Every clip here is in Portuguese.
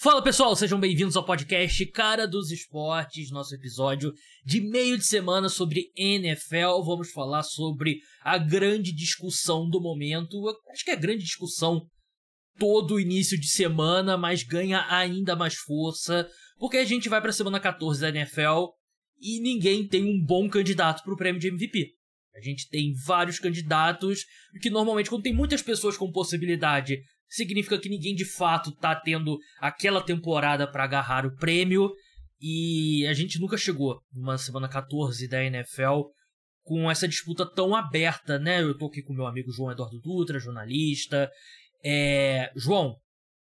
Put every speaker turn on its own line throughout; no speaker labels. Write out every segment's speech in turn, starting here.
Fala pessoal, sejam bem-vindos ao podcast Cara dos Esportes, nosso episódio de meio de semana sobre NFL. Vamos falar sobre a grande discussão do momento. Acho que é a grande discussão todo início de semana, mas ganha ainda mais força, porque a gente vai para a semana 14 da NFL e ninguém tem um bom candidato para o prêmio de MVP. A gente tem vários candidatos, que normalmente, quando tem muitas pessoas com possibilidade, significa que ninguém de fato tá tendo aquela temporada para agarrar o prêmio. E a gente nunca chegou numa semana 14 da NFL com essa disputa tão aberta, né? Eu tô aqui com meu amigo João Eduardo Dutra, jornalista. É... João,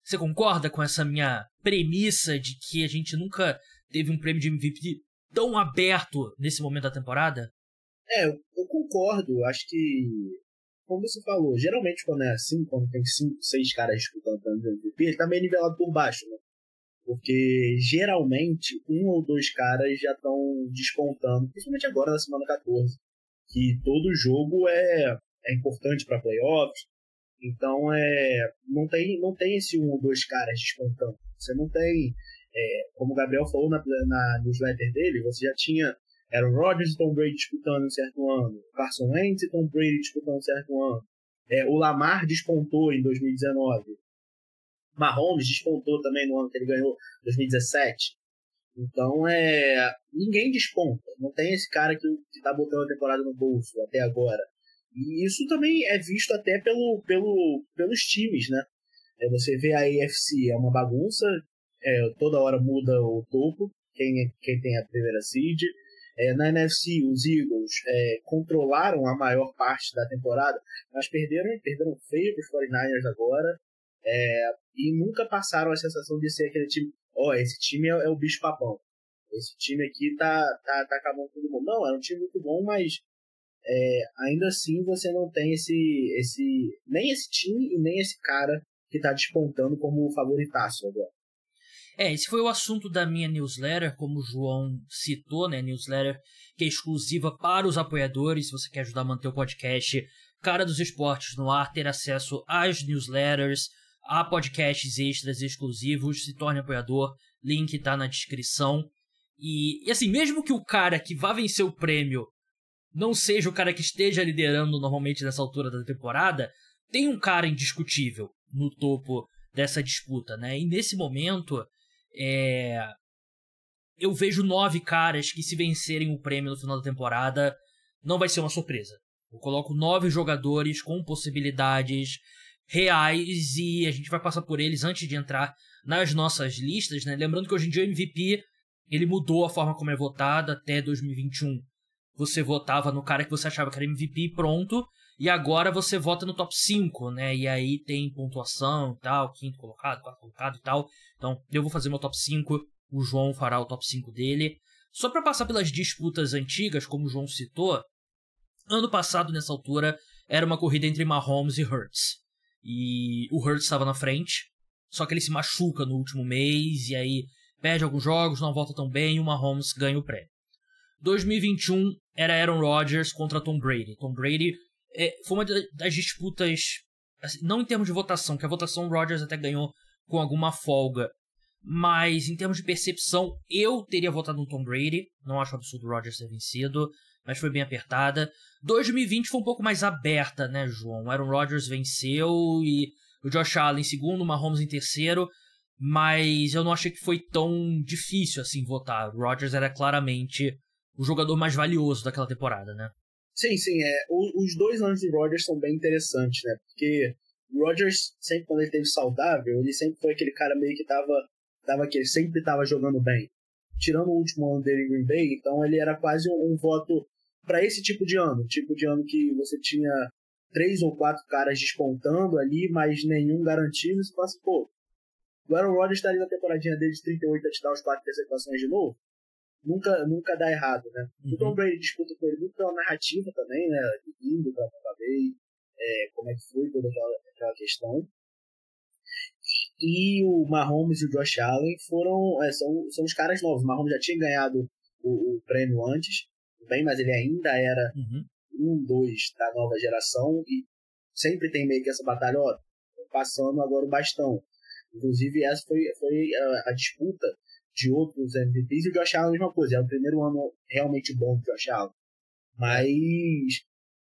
você concorda com essa minha premissa de que a gente nunca teve um prêmio de MVP tão aberto nesse momento da temporada?
É, eu, eu concordo. Acho que como você falou, geralmente quando é assim, quando tem cinco, seis caras disputando o MVP, ele tá meio nivelado por baixo, né? Porque geralmente um ou dois caras já estão despontando, principalmente agora na semana 14, que todo jogo é, é importante para playoffs. Então é não tem não tem esse um ou dois caras despontando. Você não tem, é, como o Gabriel falou na, na newsletter dele, você já tinha o Rodgers e Tom Brady disputando em certo ano, Carson Wentz e Tom Brady disputando em certo ano. É, o Lamar despontou em 2019. Mahomes despontou também no ano que ele ganhou, 2017. Então, é, ninguém desponta. Não tem esse cara que, que tá botando a temporada no bolso até agora. E isso também é visto até pelo, pelo, pelos times, né? É, você vê a AFC, é uma bagunça, é, toda hora muda o topo, quem, quem tem a primeira seed. É, na NFC, os Eagles é, controlaram a maior parte da temporada, mas perderam, perderam feio para os 49ers agora. É, e nunca passaram a sensação de ser aquele time. Ó, oh, esse time é, é, o bicho papão. Esse time aqui tá, tá, tá acabando todo mundo. Não, é um time muito bom, mas é, ainda assim você não tem esse, esse. Nem esse time e nem esse cara que tá despontando como favoritaço agora.
É, esse foi o assunto da minha newsletter, como o João citou, né? Newsletter que é exclusiva para os apoiadores. Se você quer ajudar a manter o podcast Cara dos Esportes no ar, ter acesso às newsletters, a podcasts extras exclusivos, se torne apoiador. Link tá na descrição. E, e assim, mesmo que o cara que vá vencer o prêmio não seja o cara que esteja liderando normalmente nessa altura da temporada, tem um cara indiscutível no topo dessa disputa, né? E nesse momento, é... Eu vejo nove caras que, se vencerem o prêmio no final da temporada, não vai ser uma surpresa. Eu coloco nove jogadores com possibilidades reais e a gente vai passar por eles antes de entrar nas nossas listas, né? Lembrando que hoje em dia o MVP ele mudou a forma como é votado até 2021. Você votava no cara que você achava que era MVP pronto, e agora você vota no top 5, né? E aí tem pontuação e tal, quinto colocado, quarto colocado e tal. Então, eu vou fazer meu top 5, o João fará o top 5 dele. Só para passar pelas disputas antigas, como o João citou, ano passado, nessa altura, era uma corrida entre Mahomes e Hurts. E o Hurts estava na frente, só que ele se machuca no último mês, e aí perde alguns jogos, não volta tão bem, e o Mahomes ganha o prêmio. 2021 era Aaron Rodgers contra Tom Brady. Tom Brady é, foi uma das disputas, assim, não em termos de votação, que a votação Rodgers até ganhou com alguma folga, mas em termos de percepção, eu teria votado no Tom Brady. Não acho absurdo o Rodgers ter vencido, mas foi bem apertada. 2020 foi um pouco mais aberta, né, João? Aaron Rodgers venceu e o Josh Allen em segundo, o Mahomes em terceiro, mas eu não achei que foi tão difícil assim votar. O Rodgers era claramente o jogador mais valioso daquela temporada, né?
Sim, sim. É, os dois anos do Rodgers são bem interessantes, né? Porque o Rodgers, sempre quando ele teve saudável, ele sempre foi aquele cara meio que tava, tava que ele sempre tava jogando bem. Tirando o último ano dele em Green Bay, então ele era quase um, um voto para esse tipo de ano. Tipo de ano que você tinha três ou quatro caras despontando ali, mas nenhum garantido. Você fala assim, pô, o Aaron Rodgers estaria na temporadinha dele de 38 touchdowns, 4 interceptações de novo nunca, nunca dá errado, né? Uhum. O Tom Brady disputa com ele muito pela narrativa também, né? Indo pra Tampa Bay, é, como é que foi toda aquela, aquela questão. E o Mahomes e o Josh Allen foram, é, são, são os caras novos. O Mahomes já tinha ganhado o, o prêmio antes, bem, mas ele ainda era uhum. um, dois da nova geração e sempre tem meio que essa batalha, ó, passando agora o bastão. Inclusive, essa foi, foi a, a disputa de outros MVPs e o Josh Allen a mesma coisa. É o primeiro ano realmente bom do Josh Allen. Mas,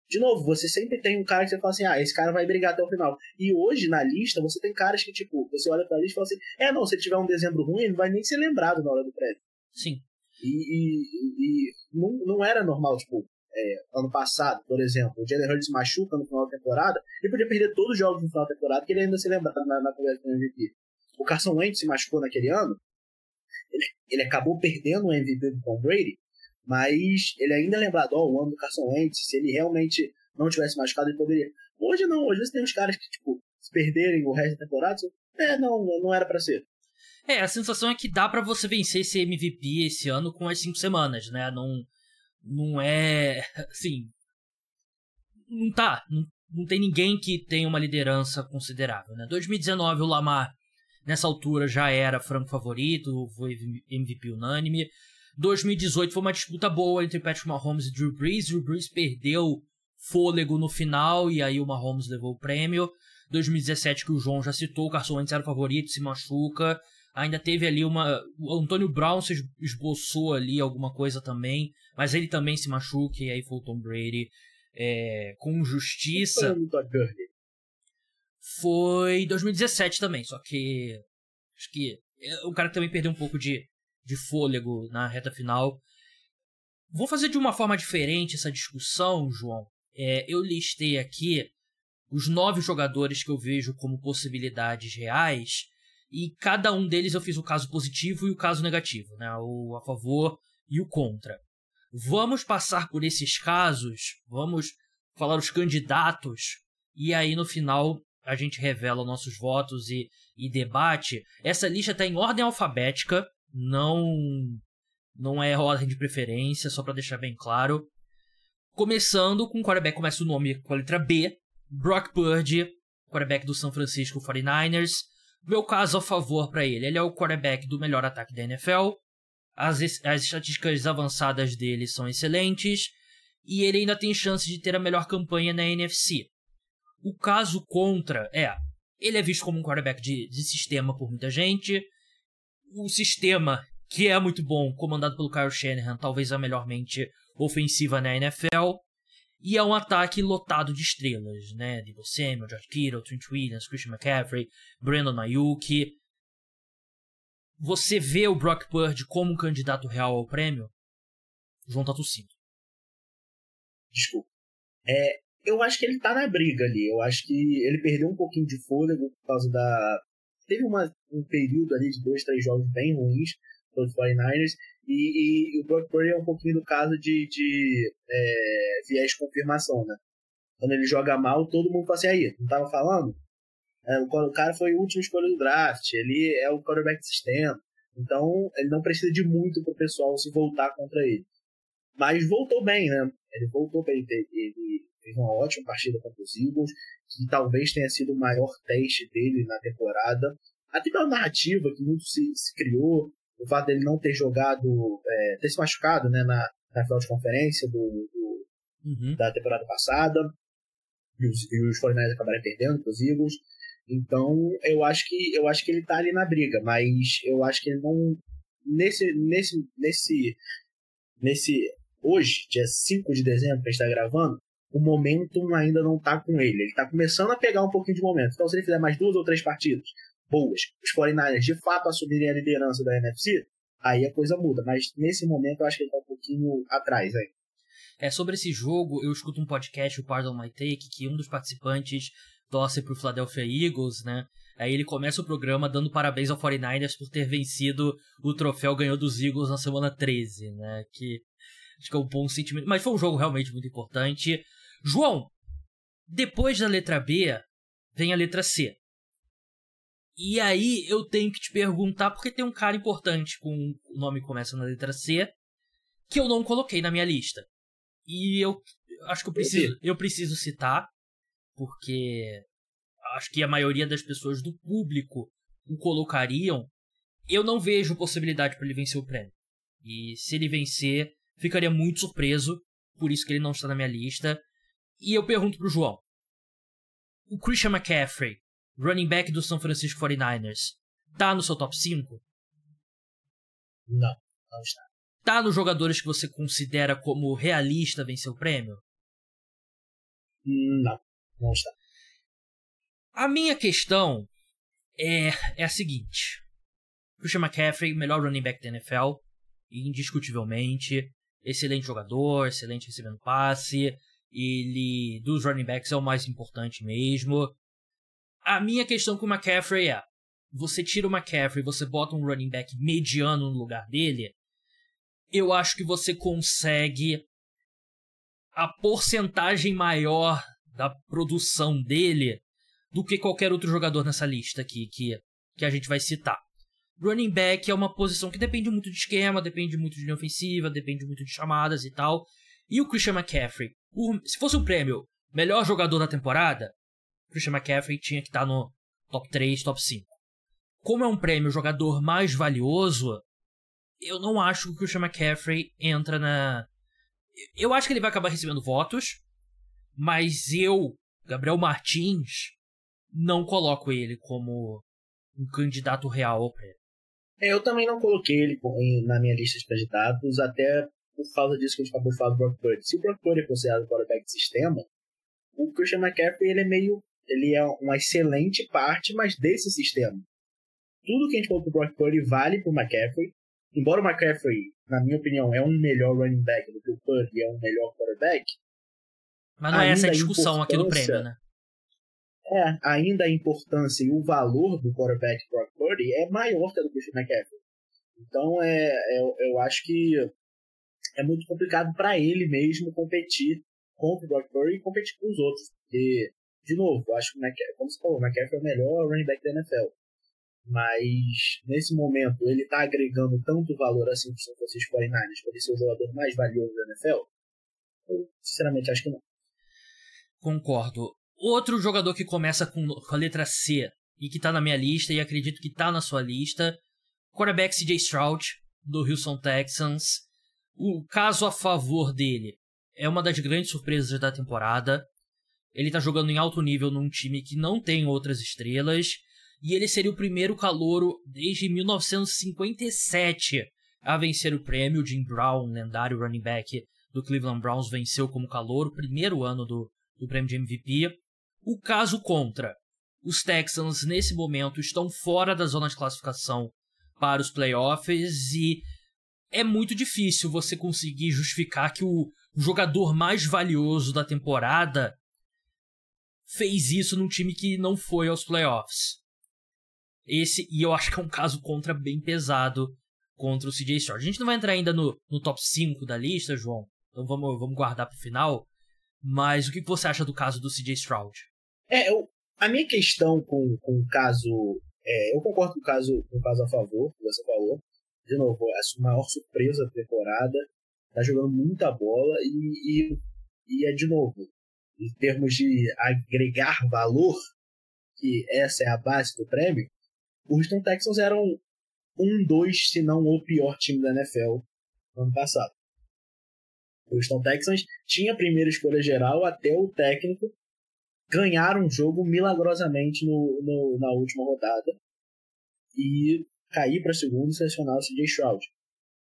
de novo, você sempre tem um cara que você fala assim, ah, esse cara vai brigar até o final. E hoje, na lista, você tem caras que, tipo, você olha pra lista e fala assim, é, não, se ele tiver um dezembro ruim, ele não vai nem ser lembrado na hora do prédio.
Sim.
E, e, e não, não era normal, tipo, é, ano passado, por exemplo, o Jalen Hurts machuca no final da temporada, ele podia perder todos os jogos no final da temporada, que ele ainda se lembrava na, na conversa do MVP. O Carson Wentz se machucou naquele ano, ele, acabou perdendo o MVP do Tom Brady, mas ele ainda é lembrado, ó, o ano do Carson Wentz, se ele realmente não tivesse machucado, ele poderia. Hoje não, hoje você tem uns caras que, tipo, se perderem o resto da temporada, você, é, não, não era para ser.
É, a sensação é que dá para você vencer esse MVP esse ano com as cinco semanas, né? Não, não é. Assim. Não tá. Não, não tem ninguém que tenha uma liderança considerável, né? 2019 o Lamar nessa altura já era franco favorito, foi MVP unânime. 2018 foi uma disputa boa entre Patrick Mahomes e Drew Brees. Drew Brees perdeu fôlego no final e aí o Mahomes levou o prêmio. 2017 que o João já citou, o Carson Wentz era o favorito, se machuca. Ainda teve ali uma. O Antônio Brown se esboçou ali alguma coisa também, mas ele também se machuca e aí foi o Tom Brady é, com justiça. Foi 2017 também, só que. Acho que. O cara também perdeu um pouco de, de fôlego na reta final. Vou fazer de uma forma diferente essa discussão, João. É, eu listei aqui os nove jogadores que eu vejo como possibilidades reais e cada um deles eu fiz o caso positivo e o caso negativo, né? O a favor e o contra. Vamos passar por esses casos, vamos falar os candidatos, e aí no final a gente revela nossos votos e, e debate. Essa lista está em ordem alfabética, não não é ordem de preferência, só para deixar bem claro. Começando com o quarterback, começa o nome com a letra B, Brock Purdy, quarterback do San Francisco 49ers. Meu caso a favor para ele. Ele é o quarterback do melhor ataque da NFL. As, as estatísticas avançadas dele são excelentes. E ele ainda tem chance de ter a melhor campanha na NFC. O caso contra é. Ele é visto como um quarterback de, de sistema por muita gente. O sistema, que é muito bom, comandado pelo Kyle Shanahan, talvez a melhor mente ofensiva na NFL. E é um ataque lotado de estrelas, né? De Samuel, George Kittle, Trent Williams, Christian McCaffrey, Brandon Ayuk. Você vê o Brock Purdy como um candidato real ao prêmio? João tá tossindo.
Desculpa. É, eu acho que ele tá na briga ali. Eu acho que ele perdeu um pouquinho de fôlego por causa da. Teve uma, um período ali de dois, três jogos bem ruins pelos 49ers. E, e, o Brock Purdy é um pouquinho do caso de, de é, viés de confirmação, né? Quando ele joga mal, todo mundo fala assim, aí, não tava falando? É, o cara foi o último escolha do draft, ele é o quarterback sistema. Então, ele não precisa de muito pro pessoal se voltar contra ele. Mas voltou bem, né? Ele voltou bem. Ele, ele fez uma ótima partida contra os Eagles, que talvez tenha sido o maior teste dele na temporada. Até pela narrativa que muito se, se criou, o fato dele não ter jogado, é, ter se machucado né, na, na final de conferência do, do uhum. da temporada passada, e os, e os 49 acabaram perdendo para os Eagles. Então, eu acho que eu acho que ele está ali na briga, mas eu acho que ele não nesse nesse nesse nesse hoje, dia 5 de dezembro que a gente está gravando, o momentum ainda não está com ele. Ele está começando a pegar um pouquinho de momento. Então, se ele fizer mais duas ou três partidas boas, os 49ers de fato assumirem a liderança da NFC, aí a coisa muda. Mas nesse momento eu acho que ele tá um pouquinho atrás aí.
É, sobre esse jogo, eu escuto um podcast, o Pardon My Take, que um dos participantes torce pro Philadelphia Eagles, né? Aí ele começa o programa dando parabéns ao 49ers por ter vencido o troféu ganhou dos Eagles na semana 13, né? Que acho que é um bom sentimento. Mas foi um jogo realmente muito importante. João, depois da letra B, vem a letra C. E aí eu tenho que te perguntar, porque tem um cara importante com o nome que começa na letra C, que eu não coloquei na minha lista. E eu acho que eu preciso, eu preciso citar, porque acho que a maioria das pessoas do público o colocariam. Eu não vejo possibilidade para ele vencer o prêmio. E se ele vencer, ficaria muito surpreso, por isso que ele não está na minha lista. E eu pergunto pro João: o Christian McCaffrey running back do San Francisco 49ers, tá no seu top 5?
Não, não está.
Tá nos jogadores que você considera como realista vencer o prêmio?
Não, não está.
A minha questão é, é a seguinte. Christian McCaffrey, melhor running back da NFL, indiscutivelmente. Excelente jogador, excelente recebendo passe. Ele, dos running backs, é o mais importante mesmo. A minha questão com o McCaffrey é: você tira o McCaffrey, você bota um running back mediano no lugar dele, eu acho que você consegue a porcentagem maior da produção dele do que qualquer outro jogador nessa lista aqui que, que a gente vai citar. Running back é uma posição que depende muito de esquema, depende muito de linha ofensiva, depende muito de chamadas e tal. E o Christian McCaffrey, o, se fosse um prêmio melhor jogador da temporada, Christian McCaffrey tinha que estar tá no top 3, top 5. Como é um prêmio jogador mais valioso, eu não acho que o Christian McCaffrey entra na. Eu acho que ele vai acabar recebendo votos, mas eu, Gabriel Martins, não coloco ele como um candidato real ao prêmio.
É, eu também não coloquei ele na minha lista de candidatos, até por causa disso que a gente acabou de falar do Brock Purdy. Se o Brock Purdy é considerado quarterback de sistema, o Christian McCaffrey ele é meio. Ele é uma excelente parte, mas desse sistema. Tudo que a gente falou pro Brock Purdy vale pro McCaffrey. Embora o McCaffrey, na minha opinião, é um melhor running back do que o Purdy é um melhor quarterback.
Mas não é essa a discussão aqui do prêmio, né?
É, ainda a importância e o valor do quarterback Brock Purdy é maior que a do Christian McCaffrey. Então, é, é, eu acho que é muito complicado para ele mesmo competir contra o Brock Purdy e competir com os outros. Porque, de novo, eu acho que, como você falou, o McCaffrey é o melhor running back da NFL. Mas, nesse momento, ele está agregando tanto valor assim para os São Francisco 49ers para ele ser o jogador mais valioso da NFL? Eu, sinceramente, acho que não.
Concordo. Outro jogador que começa com, a letra C e que tá na minha lista e acredito que tá na sua lista, quarterback CJ Stroud, do Houston Texans. O caso a favor dele é uma das grandes surpresas da temporada. Ele tá jogando em alto nível num time que não tem outras estrelas. E ele seria o primeiro calouro desde 1957 a vencer o prêmio. Jim Brown, lendário running back do Cleveland Browns, venceu como calouro, primeiro ano do, do prêmio de MVP. O caso contra. Os Texans, nesse momento, estão fora da zona de classificação para os playoffs e é muito difícil você conseguir justificar que o jogador mais valioso da temporada fez isso num time que não foi aos playoffs. Esse, e eu acho que é um caso contra bem pesado contra o CJ Stroud. A gente não vai entrar ainda no, no top 5 da lista, João, então vamos, vamos guardar para o final. Mas o que você acha do caso do CJ Stroud?
É, eu, a minha questão com, com o caso. É, eu concordo com o caso, com o caso a favor, que você falou. De novo, a maior surpresa da temporada. Tá jogando muita bola e, e, e é de novo, em termos de agregar valor, que essa é a base do prêmio, o Houston Texans eram um, dois, se não o pior time da NFL no ano passado. O Houston Texans tinha a primeira escolha geral até o técnico ganhar um jogo milagrosamente no, no na última rodada e cair para segundo e selecionar o CJ Stroud.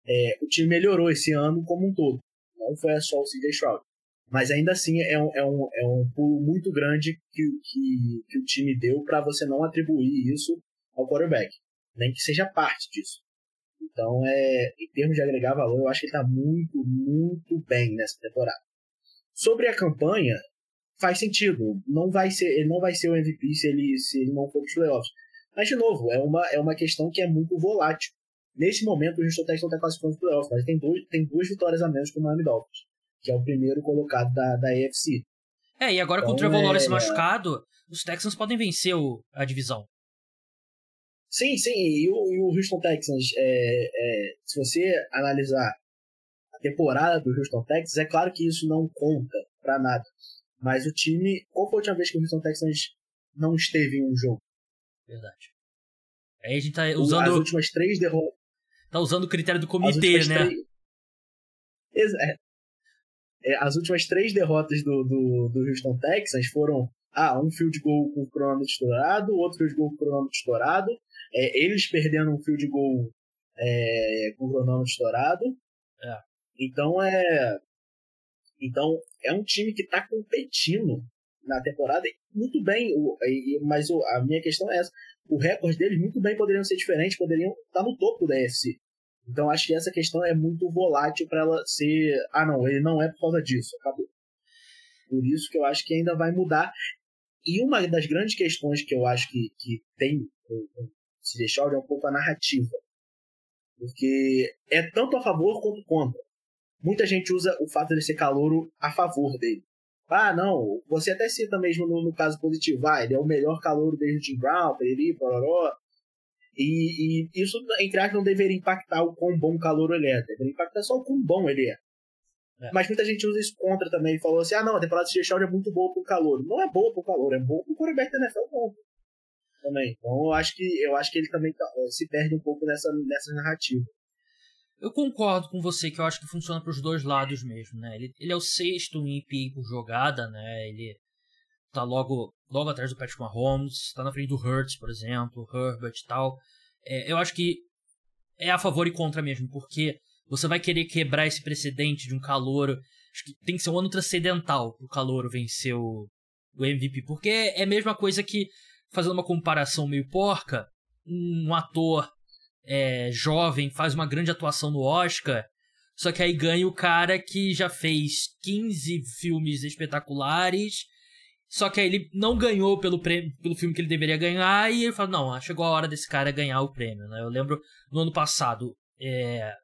É, o time melhorou esse ano como um todo, não foi só o CJ Stroud. Mas ainda assim é um, é um, é um pulo muito grande que, que, que o time deu para você não atribuir isso ao quarterback, nem que seja parte disso. Então, é, em termos de agregar valor, eu acho que ele está muito, muito bem nessa temporada. Sobre a campanha, faz sentido. Não vai ser, ele não vai ser o MVP se ele, se ele não for para os playoffs. Mas, de novo, é uma, é uma questão que é muito volátil. Nesse momento, o Houston Texans não está classificando os playoffs, mas tem, dois, tem duas vitórias a menos que o Miami Dolphins, que é o primeiro colocado da, da AFC.
É, e agora então, com o Trevor Lawrence é... machucado, os Texans podem vencer o, a divisão.
Sim, sim, e o, e o Houston Texans, é, é, se você analisar a temporada do Houston Texans, é claro que isso não conta para nada. Mas o time. Qual foi a última vez que o Houston Texans não esteve em um jogo?
Verdade. Aí a gente tá usando.
As últimas três derrotas.
Tá usando o critério do comitê, né?
Três... É. é. As últimas três derrotas do, do, do Houston Texans foram ah, um field goal com o cronômetro estourado, outro field goal com o cronômetro estourado, é, eles perdendo um field goal é, com o cronômetro estourado.
É.
Então é. Então é um time que está competindo na temporada muito bem, mas a minha questão é essa. O recorde deles muito bem poderiam ser diferentes, poderiam estar no topo da FC. Então acho que essa questão é muito volátil para ela ser. Ah, não, ele não é por causa disso, acabou. Por isso que eu acho que ainda vai mudar. E uma das grandes questões que eu acho que, que tem se deixar é um pouco a narrativa. Porque é tanto a favor quanto contra. Muita gente usa o fato de ser calouro a favor dele. Ah, não, você até cita mesmo no, no caso positivo, ah, ele é o melhor calouro desde o Jim Brown, periri, pororó. E, e isso, entre aspas, não deveria impactar o quão bom calor ele é, deveria impactar só o quão bom ele é. É. Mas muita gente usa isso contra também. Falou assim: ah, não, a temporada de Sheffield é muito boa pro calor. Não é boa pro calor, é boa pro quarterback da NFL bom. Também. Então eu acho que, eu acho que ele também tá, eh, se perde um pouco nessa, nessa narrativa.
Eu concordo com você que eu acho que funciona para os dois lados mesmo, né? Ele, ele é o sexto em EPA por jogada, né? Ele tá logo, logo atrás do Patrick Mahomes, tá na frente do Hurts, por exemplo, Herbert e tal. É, eu acho que é a favor e contra mesmo, porque você vai querer quebrar esse precedente de um calouro. Acho que tem que ser um ano transcendental pro calouro vencer o, o MVP. Porque é a mesma coisa que, fazendo uma comparação meio porca, um ator é, jovem faz uma grande atuação no Oscar. Só que aí ganha o cara que já fez 15 filmes espetaculares. Só que aí ele não ganhou pelo, prêmio, pelo filme que ele deveria ganhar. E ele fala: Não, chegou a hora desse cara ganhar o prêmio. Né? Eu lembro no ano passado, é,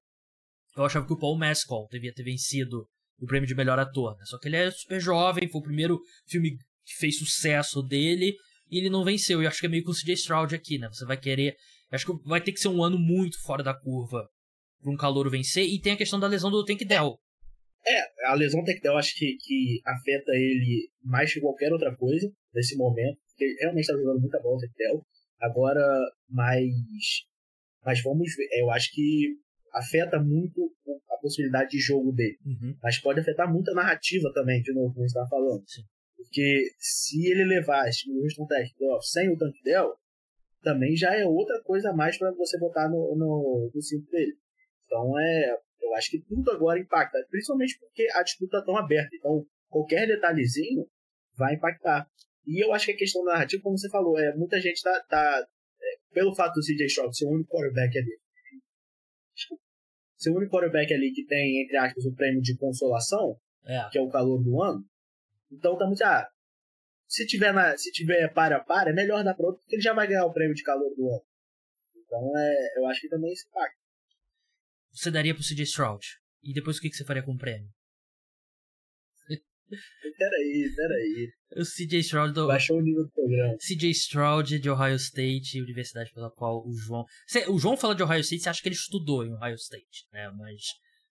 eu achava que o Paul Mescal devia ter vencido o prêmio de melhor ator, né? Só que ele é super jovem, foi o primeiro filme que fez sucesso dele e ele não venceu. E acho que é meio com o CJ Stroud aqui, né? Você vai querer. Acho que vai ter que ser um ano muito fora da curva para um calouro vencer. E tem a questão da lesão do Tank Dell.
É, a lesão do Tank Dell acho que, que afeta ele mais que qualquer outra coisa nesse momento. Porque ele realmente está jogando muita bola o Tank Dell. Agora, mas. Mas vamos ver. Eu acho que afeta muito a possibilidade de jogo dele.
Uhum.
Mas pode afetar muito a narrativa também, de novo, como você estava falando.
Sim.
Porque se ele levar o Houston Texans sem o Tank Dell, também já é outra coisa a mais para você botar no, no, no cinto dele. Então é. Eu acho que tudo agora impacta, principalmente porque a disputa está tão aberta. Então, qualquer detalhezinho vai impactar. E eu acho que a questão da narrativa, como você falou, é muita gente tá, tá é, pelo fato do CJ Stroud ser o único quarterback ali, ser o único quarterback ali que tem, entre aspas, o prêmio de consolação,
é.
que é o calor do ano. Então estamos já. Ah, se tiver, na, se tiver para a para, é melhor dar para outro, porque ele já vai ganhar o prêmio de calor do ano. Então é, eu acho que também esse impacta.
Você daria pro CJ Stroud? E depois o que, que você faria com o prêmio?
Peraí, peraí.
O CJ Stroud do...
Baixou o nível do programa.
CJ Stroud de Ohio State, universidade pela qual o João. O João fala de Ohio State, você acha que ele estudou em Ohio State, né? Mas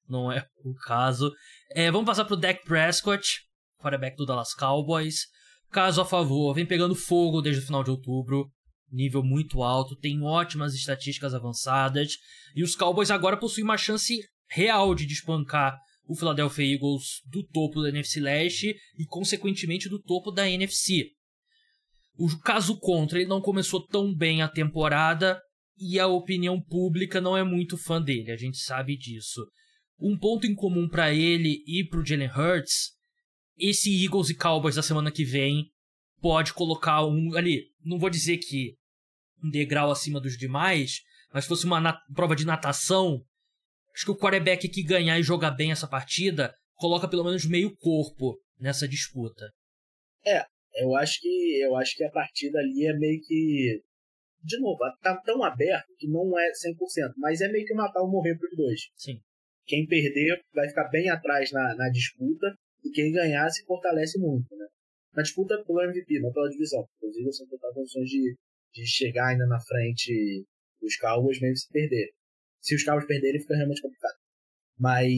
não é o caso. É, vamos passar pro Dak Prescott, quarterback do Dallas Cowboys. Caso a favor, vem pegando fogo desde o final de outubro. Nível muito alto, tem ótimas estatísticas avançadas. E os Cowboys agora possuem uma chance real de despancar o Philadelphia Eagles do topo da NFC Leste e, consequentemente, do topo da NFC. O caso contra, ele não começou tão bem a temporada e a opinião pública não é muito fã dele, a gente sabe disso. Um ponto em comum para ele e para o Jalen Hurts, esse Eagles e Cowboys da semana que vem pode colocar um ali, não vou dizer que um degrau acima dos demais, mas se fosse uma prova de natação, Acho que o quarterback que ganhar e jogar bem essa partida coloca pelo menos meio corpo nessa disputa.
É, eu acho que eu acho que a partida ali é meio que de novo, tá tão aberto que não é 100%, mas é meio que matar ou morrer pros dois.
Sim.
Quem perder vai ficar bem atrás na, na disputa e quem ganhar se fortalece muito, né? Na disputa pelo MVP, não pela divisão. Inclusive, você não tá condições de, de chegar ainda na frente dos Cowboys mesmo se perder se os Cowboys perderem, fica realmente complicado. Mas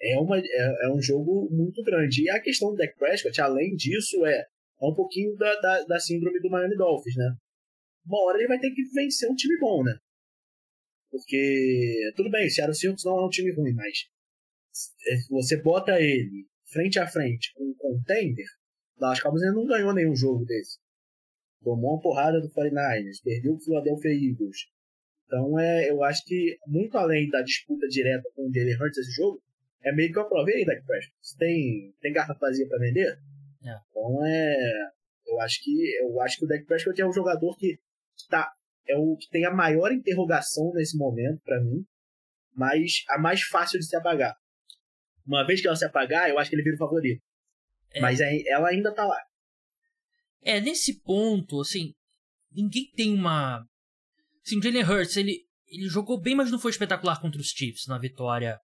é, uma, é, é, um jogo muito grande. E a questão do Dak Prescott, além disso, é, é um pouquinho da, da, da síndrome do Miami Dolphins, né? Uma hora ele vai ter que vencer um time bom, né? Porque, tudo bem, o Seattle Seahawks não é um time ruim, mas você bota ele frente a frente com um contender, Dallas Cowboys ainda não ganhou nenhum jogo desse. Tomou uma porrada do 49ers, perdeu o Philadelphia Eagles. Então é, eu acho que, muito além da disputa direta com o Jalen Hurts esse jogo, é meio que eu aprovei Dak Prescott. Tem, tem garrafa vazia para vender?
É.
Então é. Eu acho que eu acho que o Dak Prescott é um jogador que tá é o que tem a maior interrogação nesse momento para mim, mas a mais fácil de se apagar. Uma vez que ela se apagar, eu acho que ele vira o favorito. É. Mas ela ainda tá lá.
É, nesse ponto, assim, ninguém tem uma. Assim, o Jalen Hurts, ele, ele jogou bem, mas não foi espetacular contra os Chiefs na vitória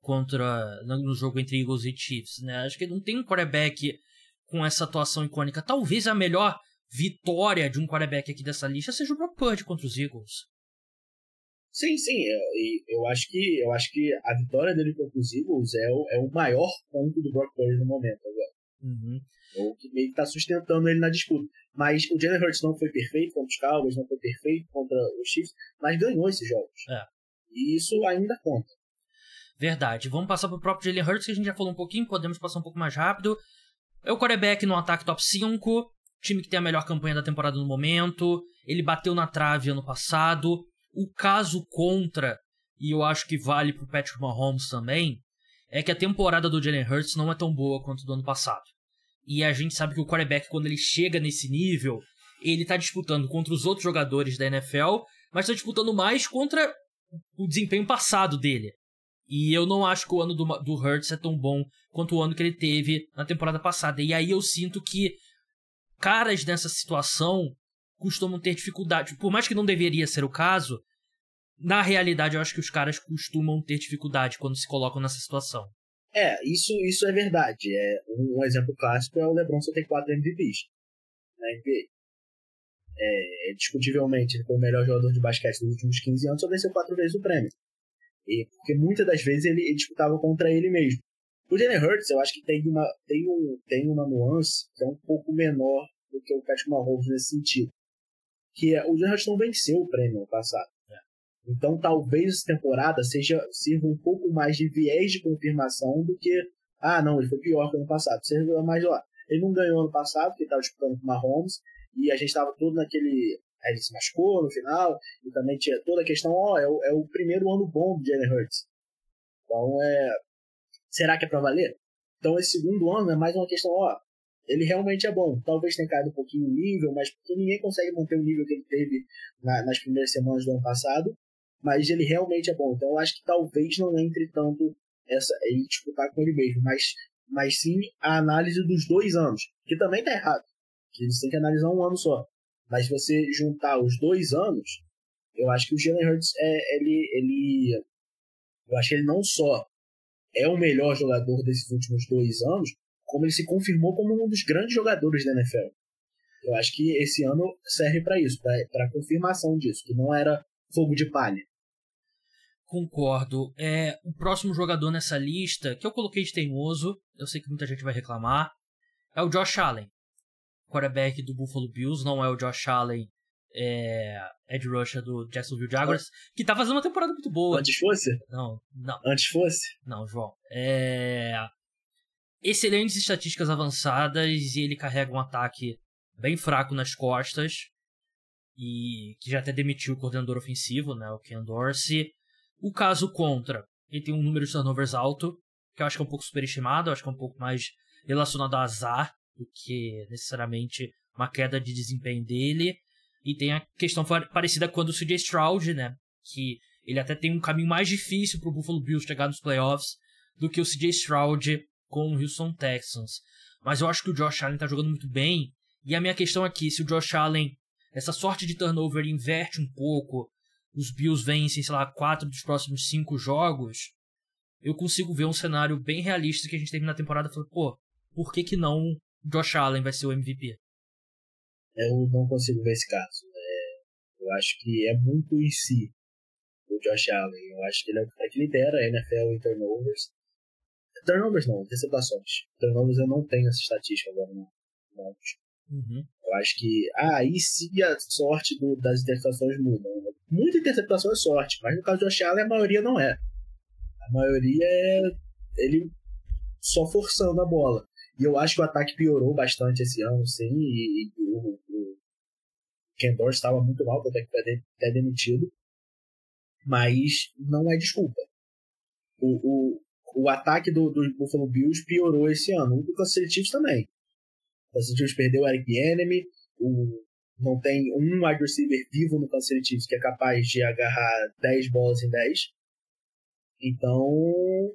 contra no jogo entre Eagles e Chiefs, né? Acho que não tem um quarterback com essa atuação icônica. Talvez a melhor vitória de um quarterback aqui dessa lista seja o Brock Purdy contra os Eagles.
Sim, sim, eu, eu acho que eu acho que a vitória dele contra os Eagles é o, é o maior ponto do Brock Purdy no momento agora.
Uhum.
É o que meio que está sustentando ele na disputa. Mas o Jalen Hurts não foi perfeito contra os Cowboys, não foi perfeito contra os Chiefs, mas ganhou esses jogos.
É.
E isso ainda conta.
Verdade. Vamos passar pro próprio Jalen Hurts, que a gente já falou um pouquinho, podemos passar um pouco mais rápido. É o quarterback no ataque top 5, time que tem a melhor campanha da temporada no momento. Ele bateu na trave ano passado. O caso contra, e eu acho que vale pro Patrick Mahomes também, é que a temporada do Jalen Hurts não é tão boa quanto do ano passado. E a gente sabe que o quarterback, quando ele chega nesse nível, ele tá disputando contra os outros jogadores da NFL, mas tá disputando mais contra o desempenho passado dele. E eu não acho que o ano do, do Hurts é tão bom quanto o ano que ele teve na temporada passada. E aí eu sinto que caras nessa situação costumam ter dificuldade. Por mais que não deveria ser o caso, na realidade eu acho que os caras costumam ter dificuldade quando se colocam nessa situação.
É, isso, isso é verdade. É, um, exemplo clássico é o LeBron só tem quatro MVPs na NBA. É, discutivelmente, ele foi o melhor jogador de basquete dos últimos 15 anos, só venceu quatro vezes o prêmio. E, porque muitas das vezes ele, ele, disputava contra ele mesmo. O Jalen Hurts, eu acho que tem uma, tem, um, tem uma nuance que é um pouco menor do que o Patrick Mahomes nesse sentido que é, o Gerrard não venceu o prêmio no passado. É. Então talvez essa temporada seja sirva um pouco mais de viés de confirmação do que ah não, ele foi pior que o ano passado. Seja mais lá. Ele não ganhou ano passado, porque estava disputando com o Mahomes, e a gente estava todo naquele. Ele se machucou no final, e também tinha toda a questão, ó, é, o, é o primeiro ano bom do Jalen Hurts. Então é. Será que é para valer? Então esse segundo ano é mais uma questão, ó, ele realmente é bom. Talvez tenha caído um pouquinho o nível, mas porque ninguém consegue manter o nível que ele teve na, nas primeiras semanas do ano passado. Mas ele realmente é bom. Então eu acho que talvez não entre tanto essa, ele disputar com ele mesmo, mas, mas sim a análise dos dois anos, que também tá errado. Que eles têm que analisar um ano só. Mas se você juntar os dois anos, eu acho que o Jalen Hurts é, ele, ele. Eu acho que ele não só é o melhor jogador desses últimos dois anos, como ele se confirmou como um dos grandes jogadores da NFL. Eu acho que esse ano serve para isso, para confirmação disso, que não era fogo de palha.
Concordo. É, o próximo jogador nessa lista, que eu coloquei de teimoso, eu sei que muita gente vai reclamar, é o Josh Allen. Quarterback do Buffalo Bills, não é o Josh Allen, é, Ed Rusher do Jacksonville Jaguars, que tá fazendo uma temporada muito boa.
Antes fosse?
Não, não.
Antes fosse?
Não, João. É, excelentes estatísticas avançadas e ele carrega um ataque bem fraco nas costas e que já até demitiu o coordenador ofensivo, né, o Ken Dorsey. O caso contra, ele tem um número de turnovers alto, que eu acho que é um pouco superestimado, eu acho que é um pouco mais relacionado a azar do que necessariamente uma queda de desempenho dele. E tem a questão parecida com a do CJ Stroud, né, que ele até tem um caminho mais difícil para o Buffalo Bills chegar nos playoffs do que o CJ Stroud com o Houston Texans. Mas eu acho que o Josh Allen tá jogando muito bem. E a minha questão aqui, se o Josh Allen, essa sorte de turnover inverte um pouco, os Bills vencem, sei lá, quatro dos próximos cinco jogos, eu consigo ver um cenário bem realista que a gente teve na temporada e pô, por que que não Josh Allen vai ser o MVP?
Eu não consigo ver esse caso. É, eu acho que é muito em si o Josh Allen. Eu acho que ele é o cara que lidera a NFL em turnovers. Turnovers não, interceptações. Turnovers eu não tenho essa estatística agora não. não.
Uhum.
Eu acho que. Ah, aí sim a sorte do, das interceptações muda. Muita interceptação é sorte, mas no caso do Josh Allen a maioria não é. A maioria é ele só forçando a bola. E eu acho que o ataque piorou bastante esse ano, sim, e, e o, o Ken Dorsey estava muito mal, até que foi até demitido. Mas não é desculpa. O, o, o ataque do, do Buffalo Bills piorou esse ano. O do Kansas City Chiefs também. O Kansas City Chiefs perdeu o Eric Bieniemy, o, não tem um wide receiver vivo no Kansas City Chiefs que é capaz de agarrar 10 bolas em 10. Então,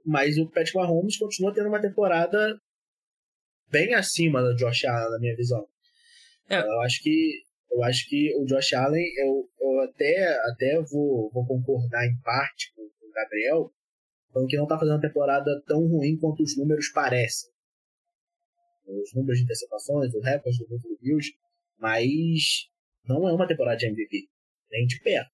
mas o Patrick Mahomes continua tendo uma temporada bem acima do Josh Allen, na minha visão. É. Eu acho que eu acho que o Josh Allen, eu, eu até, até vou, vou concordar em parte com, com o Gabriel, falando que não está fazendo uma temporada tão ruim quanto os números parecem. Os números de interceptações, os recordes do Buffalo Bills, mas não é uma temporada de MVP, nem de perto.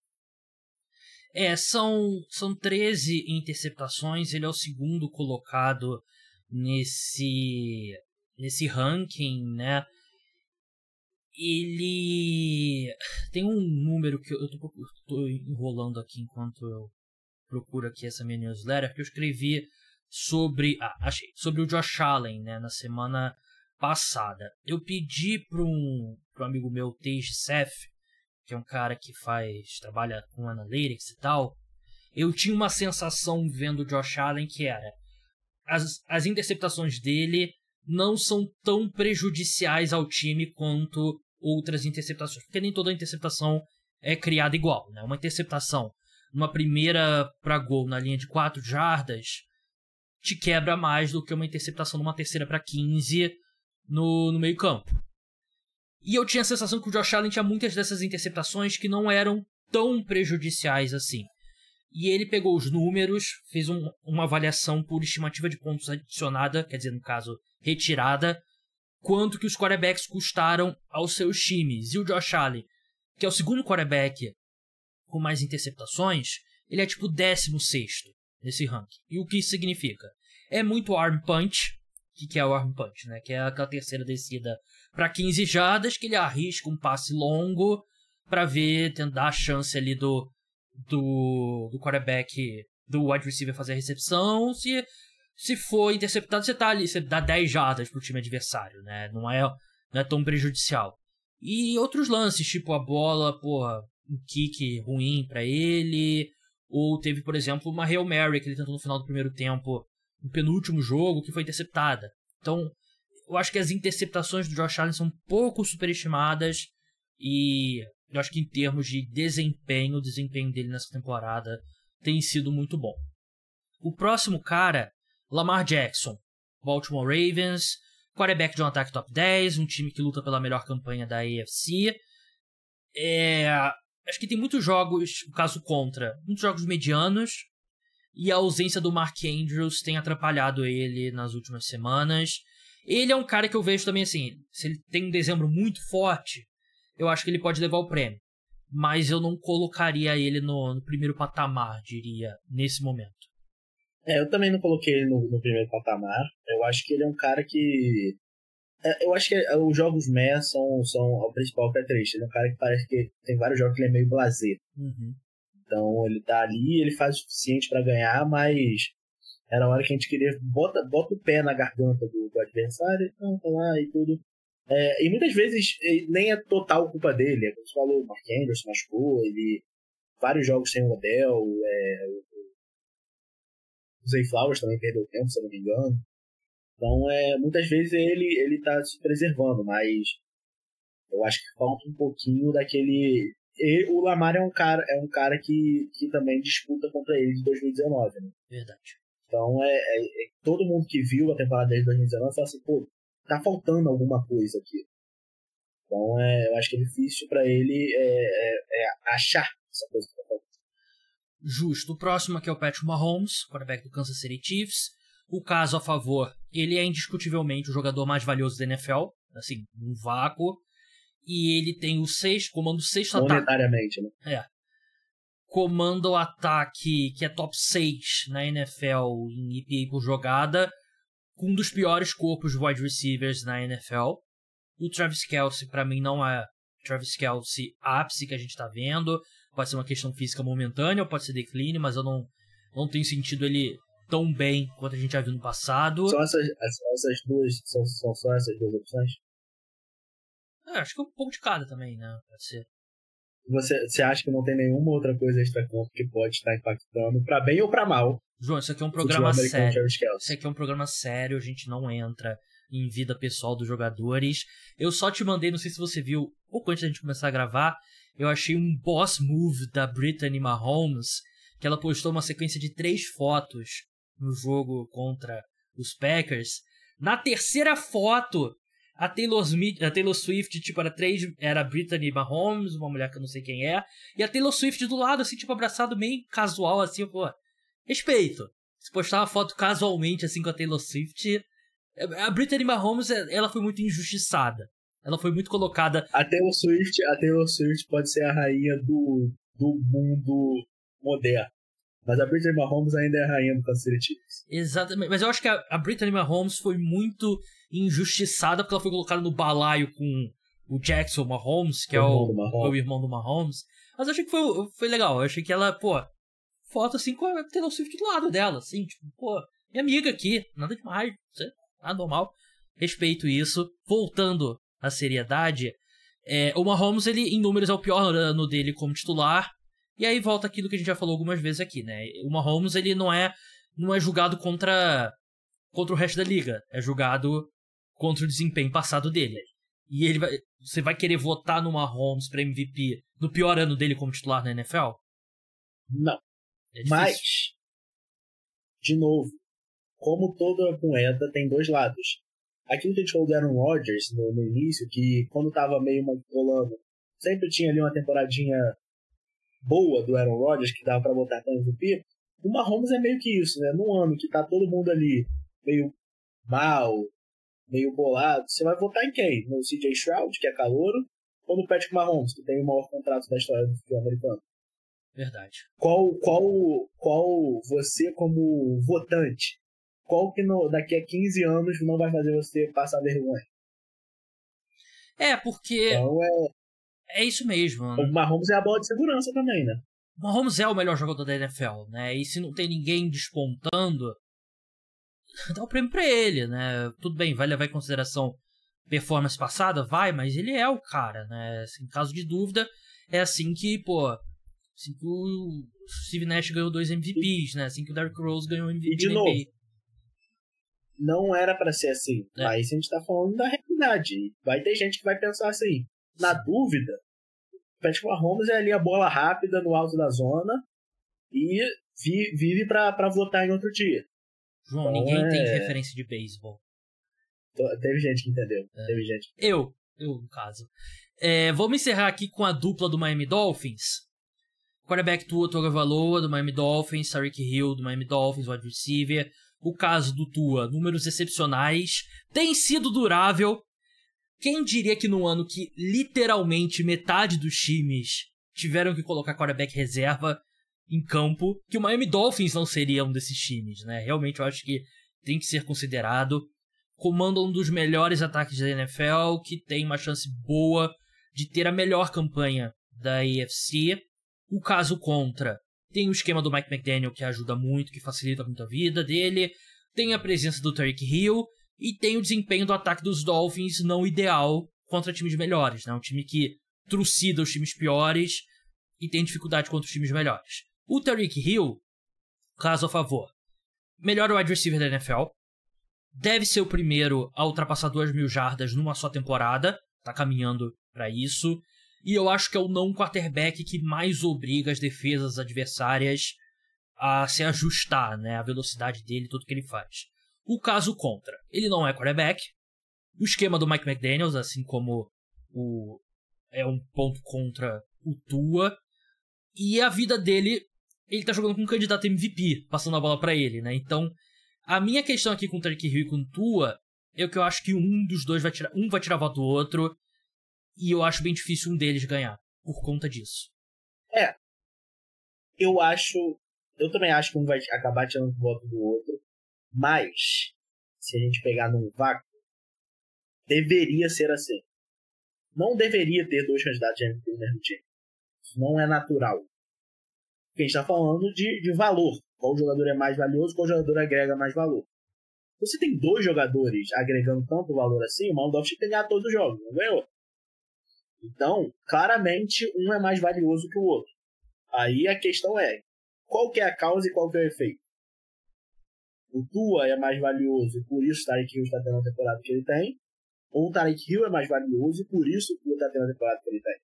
É, são, são 13 interceptações, ele é o segundo colocado nesse nesse ranking, né? Ele tem um número que eu tô, tô enrolando aqui enquanto eu procuro aqui essa minha newsletter que eu escrevi sobre, ah, achei, sobre o Josh Allen, né, na semana passada. Eu pedi para um, um amigo meu, Tej Seth, que é um cara que faz, trabalha com analytics e tal. Eu tinha uma sensação vendo o Josh Allen que era as, as interceptações dele não são tão prejudiciais ao time quanto outras interceptações, porque nem toda interceptação é criada igual, né? Uma interceptação numa primeira para gol na linha de 4 jardas te quebra mais do que uma interceptação numa terceira para 15 no, no meio-campo. E eu tinha a sensação que o Josh Allen tinha muitas dessas interceptações que não eram tão prejudiciais assim. E ele pegou os números, fez um, uma avaliação por estimativa de pontos adicionada, quer dizer, no caso, retirada, quanto que os quarterbacks custaram aos seus times. E o Josh Allen, que é o segundo quarterback com mais interceptações, ele é tipo 16 nesse ranking. E o que isso significa? É muito arm punch. O que é o arm punch? Né? Que é aquela terceira descida para 15 jardas, que ele arrisca um passe longo para ver, tentar a chance ali do, do, do quarterback, do wide receiver fazer a recepção. Se se for interceptado, você tá ali, você dá 10 jardas pro time adversário, né? Não é, não é tão prejudicial. E outros lances, tipo a bola, porra, um kick ruim para ele, ou teve, por exemplo, uma Hail Mary que ele tentou no final do primeiro tempo, no penúltimo jogo, que foi interceptada. Então, eu acho que as interceptações do Josh Allen são um pouco superestimadas e eu acho que em termos de desempenho, o desempenho dele nessa temporada tem sido muito bom. O próximo cara Lamar Jackson, Baltimore Ravens, quarterback de um ataque top 10, um time que luta pela melhor campanha da AFC. É, acho que tem muitos jogos, o caso contra, muitos jogos medianos, e a ausência do Mark Andrews tem atrapalhado ele nas últimas semanas. Ele é um cara que eu vejo também assim, se ele tem um dezembro muito forte, eu acho que ele pode levar o prêmio. Mas eu não colocaria ele no, no primeiro patamar, diria, nesse momento.
É, eu também não coloquei ele no, no, primeiro patamar. Eu acho que ele é um cara que. É, eu acho que é, os jogos Mé são, são o principal característica. Ele é um cara que parece que tem vários jogos que ele é meio blazer.
Uhum.
Então ele tá ali, ele faz o suficiente para ganhar, mas era a hora que a gente queria. Bota, bota o pé na garganta do, do adversário, então tá lá e tudo. É, e muitas vezes nem é total culpa dele. É como você falou, o Mark Anderson machucou, ele. Vários jogos sem o Odell, é, o Zay Flowers também perdeu tempo, se eu não me engano. Então, é, muitas vezes ele, ele tá se preservando, mas eu acho que falta um pouquinho daquele. E o Lamar é um cara, é um cara que, que também disputa contra ele de 2019, né?
Verdade.
Então, é, é, é todo mundo que viu a temporada de 2019 fala assim, pô, tá faltando alguma coisa aqui. Então, é, eu acho que é difícil para ele é, é, é, achar essa coisa que tá faltando
justo. O próximo aqui é o Patrick Mahomes, quarterback do Kansas City Chiefs. O caso a favor, ele é indiscutivelmente o jogador mais valioso da NFL, assim, um vácuo. E ele tem o sexto, comando o sexto ataque.
Monetariamente, né?
É. Comanda o ataque que é top 6 na NFL em EPA por jogada, com um dos piores corpos de wide receivers na NFL. O Travis Kelsey, para mim, não é Travis Kelsey ápice que a gente tá vendo. Pode ser uma questão física momentânea, ou pode ser declínio, mas eu não, não tenho sentido ele tão bem quanto a gente já viu no passado.
São essas, essas duas. São, são só essas duas opções?
É, acho que um pouco de cada também, né? Pode ser.
Você, você acha que não tem nenhuma outra coisa extra-campo que pode estar impactando, para bem ou para mal?
João, isso aqui é um programa sério. Isso aqui é um programa sério, a gente não entra em vida pessoal dos jogadores. Eu só te mandei, não sei se você viu, pouco antes da gente começar a gravar, eu achei um boss move da Brittany Mahomes, que ela postou uma sequência de três fotos no jogo contra os Packers. Na terceira foto, a Taylor, Smith, a Taylor Swift, tipo, era três. Era Brittany Mahomes, uma mulher que eu não sei quem é. E a Taylor Swift do lado, assim, tipo, abraçado meio casual, assim, pô. Respeito. Se postar uma foto casualmente, assim, com a Taylor Swift. A Brittany Mahomes, ela foi muito injustiçada. Ela foi muito colocada.
A Taylor Swift, a Taylor Swift pode ser a rainha do, do mundo moderno. Mas a Brittany Mahomes ainda é a rainha do Kansas City Chiefs.
Exatamente. Mas eu acho que a, a Brittany Mahomes foi muito injustiçada porque ela foi colocada no balaio com o Jackson Mahomes, que o é o, o, irmão do Mahomes. Mas eu achei que foi, foi legal. Eu achei que ela, pô, foto assim com a Taylor Swift do lado dela, assim, tipo, pô, minha amiga aqui, nada demais, nada normal. Respeito isso. Voltando à seriedade, é, o Mahomes, ele, em números, é o pior ano dele como titular. E aí volta aquilo que a gente já falou algumas vezes aqui, né? O Mahomes, ele não é, não é julgado contra, contra o resto da liga. É julgado contra o desempenho passado dele. E ele vai, você vai querer votar no Mahomes para MVP no pior ano dele como titular na NFL?
Não. É Mas, de novo, como toda moeda tem dois lados. Aquilo que a gente falou do Aaron Rodgers no, no início, que quando tava meio rolando, sempre tinha ali uma temporadinha boa do Aaron Rodgers, que dava para botar para MVP, o Mahomes é meio que isso, né? Num ano que tá todo mundo ali meio mal, meio bolado, você vai votar em quem? No CJ Stroud, que é calouro, ou no Patrick Mahomes, que tem o maior contrato da história do futebol americano?
Verdade.
Qual, qual, qual você, como votante, qual que no, daqui a 15 anos não vai fazer você passar vergonha?
É, porque.
Então é.
É isso mesmo.
O Mahomes é a bola de segurança também, né?
O Mahomes é o melhor jogador da NFL, né? E se não tem ninguém despontando, dá o prêmio pra ele, né? Tudo bem, vai levar em consideração performance passada? Vai, mas ele é o cara, né? Em caso de dúvida, é assim que, pô, assim que o Steve Nash ganhou dois MVPs, né? Assim que o Derrick Rose ganhou MVP.
E de novo, não era para ser assim. É. Aí a gente tá falando da realidade. Vai ter gente que vai pensar assim. Na dúvida, Patrick Mahomes é ali a bola rápida no alto da zona e vive para votar em outro dia.
João, então, ninguém é... tem referência de beisebol.
Teve gente que entendeu. É. Teve gente.
Eu, eu no caso. É, vamos encerrar aqui com a dupla do Miami Dolphins. Quarterback Tua Tagovailoa do Miami Dolphins, Tariq Hill do Miami Dolphins, wide receiver. O caso do Tua, números excepcionais, tem sido durável, quem diria que no ano que literalmente metade dos times tiveram que colocar quarterback reserva em campo, que o Miami Dolphins não seria um desses times, né? Realmente eu acho que tem que ser considerado. Comanda um dos melhores ataques da NFL, que tem uma chance boa de ter a melhor campanha da AFC. O caso contra, tem o esquema do Mike McDaniel que ajuda muito, que facilita muito a vida dele. Tem a presença do Tariq Hill e tem o desempenho do ataque dos Dolphins não ideal contra times melhores, né? Um time que trucida os times piores e tem dificuldade contra os times melhores. O Tariq Hill, caso a favor, melhor wide receiver da NFL, deve ser o primeiro a ultrapassar 2 mil jardas numa só temporada, tá caminhando para isso, e eu acho que é o não quarterback que mais obriga as defesas adversárias a se ajustar, né, a velocidade dele, tudo que ele faz. O caso contra, ele não é quarterback. O esquema do Mike McDaniels, assim como o é um ponto contra o Tua. E a vida dele, ele tá jogando com um candidato MVP, passando a bola para ele, né? Então, a minha questão aqui com o Tarek Hill e com o Tua é que eu acho que um dos dois vai tirar, um vai tirar voto do outro, e eu acho bem difícil um deles ganhar por conta disso.
É. Eu acho, eu também acho que um vai acabar tirando voto do outro. Mas, se a gente pegar num vácuo, deveria ser assim. Não deveria ter dois candidatos de MVP no mesmo time. Isso não é natural. Porque a gente está falando de, de valor. Qual jogador é mais valioso, qual jogador agrega mais valor. Você tem dois jogadores agregando tanto valor assim, o Maldorf tem que ganhar todos os jogos, não ganhou. Então, claramente, um é mais valioso que o outro. Aí a questão é, qual que é a causa e qual que é o efeito? O Tua é mais valioso e por isso o Tarek Hill está tendo a temporada que ele tem, ou o Tarek Hill é mais valioso e por isso o Tua está tendo a temporada que ele tem.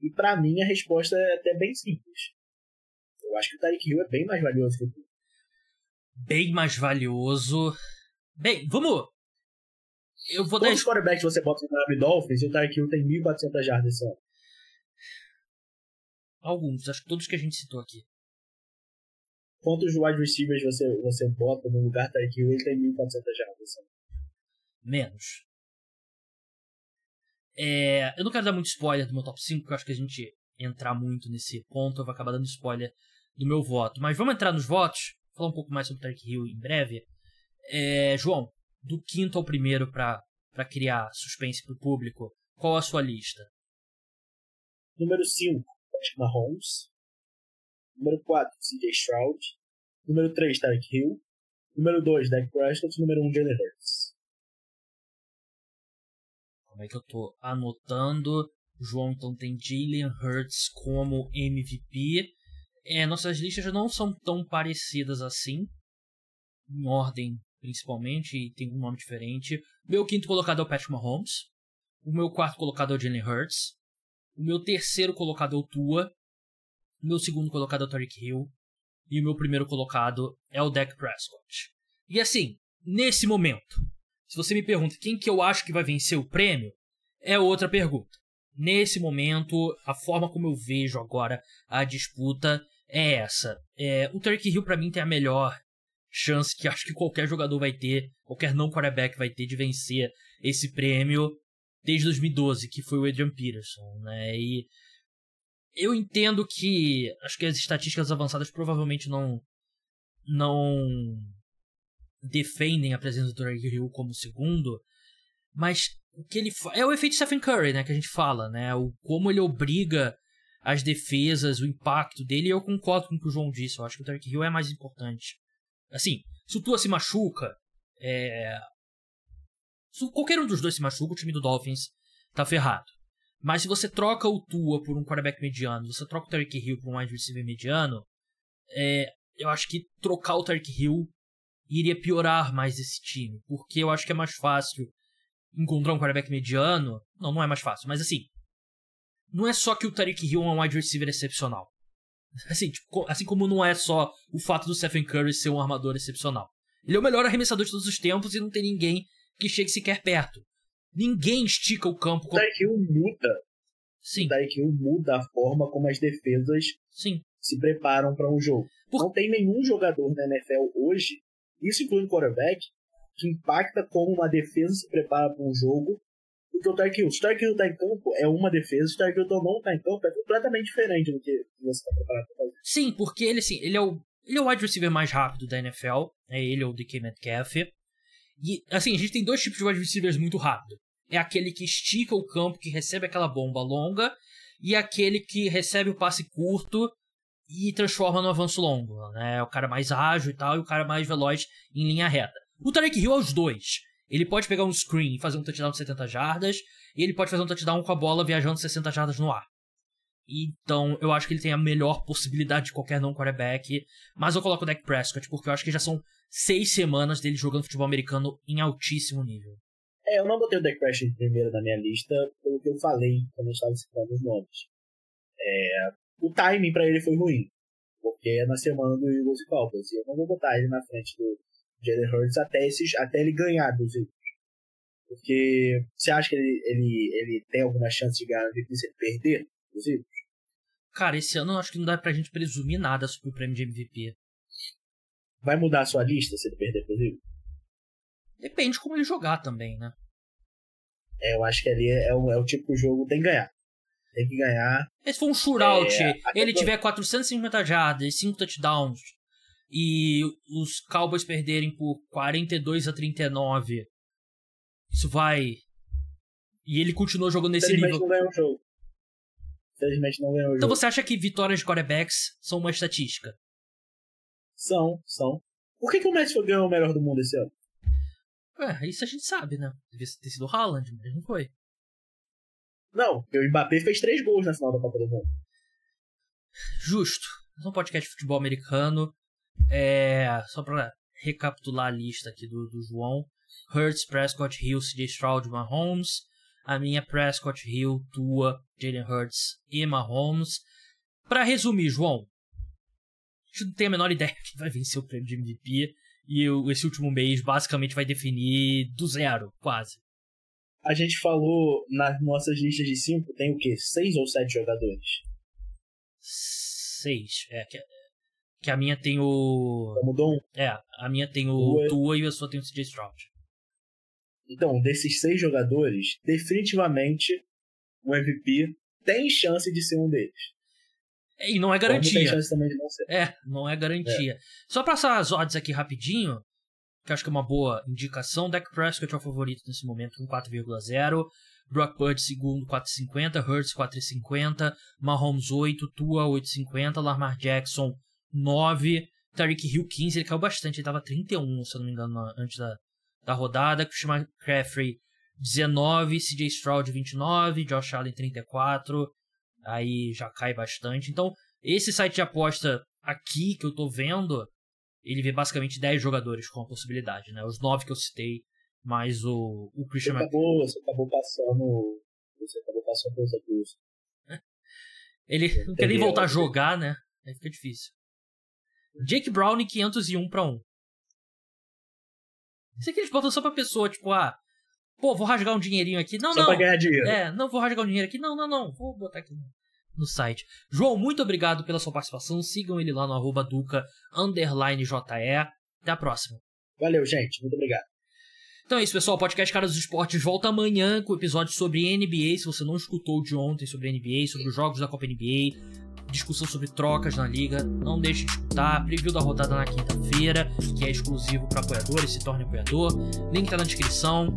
E para mim a resposta é até bem simples. Eu acho que o Tarek Hill é bem mais valioso que o Tua.
Bem mais valioso. Bem, vamos. Eu vou
Quantos dar. quarterbacks você bota no Miami Dolphins e o Tarek Hill tem 1.400 jardas esse ano?
Alguns, acho que todos que a gente citou aqui.
Quantos wide receivers você, você bota no lugar Tarek Hill ele tem 1.400 jardas?
Menos. É, eu não quero dar muito spoiler do meu top 5, porque eu acho que a gente entrar muito nesse ponto, eu vou acabar dando spoiler do meu voto. Mas vamos entrar nos votos, falar um pouco mais sobre o Tarek Hill em breve. É, João, do quinto ao primeiro para criar suspense para o público, qual a sua lista?
Número 5, Patrick Mahomes. Número 4, CJ Stroud. Número 3, Tarek Hill. Número 2, Dak Prescott. Número 1, um, Jalen Hurts.
Como é que eu tô anotando? João então tem Jalen Hurts como MVP. É, nossas listas não são tão parecidas assim, em ordem principalmente, e tem um nome diferente. Meu quinto colocado é o Patrick Mahomes. O meu quarto colocado é o Jalen Hurts. O meu terceiro colocado é o Tua. Meu segundo colocado é o Tariq Hill. E o meu primeiro colocado é o Dak Prescott. E assim, nesse momento, se você me pergunta quem que eu acho que vai vencer o prêmio, é outra pergunta. Nesse momento, a forma como eu vejo agora a disputa é essa. É, o Turkey Hill para mim tem a melhor chance que acho que qualquer jogador vai ter, qualquer não quarterback vai ter de vencer esse prêmio desde 2012, que foi o Adrian Peterson, né? E eu entendo que acho que as estatísticas avançadas provavelmente não não defendem a presença do Tyreek Hill como segundo, mas o que ele é o efeito Stephen Curry, né, que a gente fala, né, o como ele obriga as defesas, o impacto dele, eu concordo com o que o João disse, eu acho que o Tyreek Hill é mais importante. Assim, se o Tua se machuca, é... se qualquer um dos dois se machuca, o time do Dolphins tá ferrado. Mas se você troca o Tua por um quarterback mediano, você troca o Tyreek Hill por um wide receiver mediano, é... eu acho que trocar o Tyreek Hill iria piorar mais esse time, porque eu acho que é mais fácil encontrar um quarterback mediano. Não, não é mais fácil, mas assim, não é só que o Tariq Hill é um wide receiver excepcional. Assim, tipo, assim como não é só o fato do Stephen Curry ser um armador excepcional. Ele é o melhor arremessador de todos os tempos e não tem ninguém que chegue sequer perto. Ninguém estica o campo.
O Tariq Hill muda.
Sim.
O Hill muda a forma como as defesas
Sim.
se preparam para um jogo. Por... Não tem nenhum jogador na NFL hoje isso inclui um quarterback que impacta como uma defesa se prepara para um jogo porque o Tark Hill. Se o Tark Hill tá em campo, é uma defesa. Se o Tark Hill não tá em campo, é completamente diferente do que você está preparado para fazer.
Sim, porque ele, assim, ele é o, ele é o wide receiver mais rápido da NFL. É ele ou o DK Metcalf. E, assim, a gente tem dois tipos de wide receivers muito rápido. É aquele que estica o campo, que recebe aquela bomba longa, e aquele que recebe o passe curto e transforma no avanço longo, né? O cara mais ágil e tal, e o cara mais veloz em linha reta. O Tarek Hill é os dois. Ele pode pegar um screen e fazer um touchdown de 70 jardas, e ele pode fazer um touchdown com a bola viajando 60 jardas no ar. Então, eu acho que ele tem a melhor possibilidade de qualquer não quarterback. Mas eu coloco o Dak Prescott, porque eu acho que já são seis semanas dele jogando futebol americano em altíssimo nível.
É, eu não botei o Dak Prescott primeiro na minha lista, pelo que eu falei quando eu estava citando os nomes. É, o timing para ele foi ruim. Porque é na semana do Eagles e Cowboys. E eu não vou botar ele na frente do Jalen Hurts até, esses, até ele ganhar dos Eagles. Porque você acha que ele, ele, ele tem alguma chance de ganhar MVP se ele perder dos Eagles?
Cara, esse ano eu acho que não dá pra gente presumir nada sobre o prêmio de MVP.
Vai mudar a sua lista se ele perder pros Eagles?
Depende de como ele jogar também, né?
É, eu acho que ali é, o, é o tipo de jogo que tem que ganhar tem que ganhar.
Se for um shootout, é, ele tiver 450 jardas, 5 touchdowns, e os Cowboys perderem por 42 a 39, isso vai. E ele continuou jogando nesse nível.
Não ganhou o jogo. Infelizmente não ganhou o
Então
jogo.
você acha que vitórias de quarterbacks são uma estatística?
São, são. Por que, que o Messi ganhar o melhor do mundo esse ano?
Ué, isso a gente sabe, né? Devia ter sido o Haaland, mas não foi.
Não, porque o Mbappé fez três gols na final da Copa do Mundo.
Justo. É um podcast de futebol americano. É, só pra recapitular a lista aqui do, do João. Hurts, Prescott, Hill, CJ Stroud, Mahomes. A minha Prescott, Hill, Tua, Jalen Hurts e Mahomes. Pra resumir, João. A gente não tem a menor ideia quem vai vencer o prêmio de MVP. E esse último mês basicamente vai definir do zero, quase.
A gente falou nas nossas listas de cinco, tem o quê? Seis ou sete jogadores?
Seis. É, que, que a minha tem o.
Já mudou um?
É, a minha tem o Tua, e a sua tem o CJ Stroud.
Então, desses seis jogadores, definitivamente o MVP tem chance de ser um deles.
E não é garantia.
Não.
É, não é garantia. É. Só passar as odds aqui rapidinho, que acho que é uma boa indicação. Dak Prescott é o favorito nesse momento com 4,0. Brock Purdy segundo 4,50, Hurts 4,50, Mahomes 8, Tua 8,50, Lamar Jackson 9, Tariq Hill 15, ele caiu bastante, ele tava 31, se eu não me engano, antes da, da rodada, Christian McCaffrey 19, CJ Stroud 29, Josh Allen 34, aí já cai bastante. Então, esse site de aposta aqui que eu tô vendo, ele vê basicamente 10 jogadores com a possibilidade, né? Os 9 que eu citei, mais o, o Christian
você acabou, você acabou passando. Você acabou passando essa coisa.
Ele não quer nem voltar a jogar, né? Aí fica difícil. Jake Brown 501 pra 1. Isso aqui eles botam só pra pessoa, tipo, ah, pô, vou rasgar um dinheirinho aqui. Não,
só
não.
Pra ganhar dinheiro.
É, não vou rasgar um dinheiro aqui. Não, não, não. Vou botar aqui no site. João, muito obrigado pela sua participação. Sigam ele lá no arroba Duca JE. Até a próxima.
Valeu, gente. Muito obrigado.
Então é isso, pessoal. O podcast Caras dos Esportes volta amanhã com episódio sobre NBA. Se você não escutou de ontem sobre NBA, sobre os jogos da Copa NBA, discussão sobre trocas na liga, não deixe de escutar. Preview da rodada na quinta-feira, que é exclusivo para apoiadores, se torne apoiador. Link tá na descrição.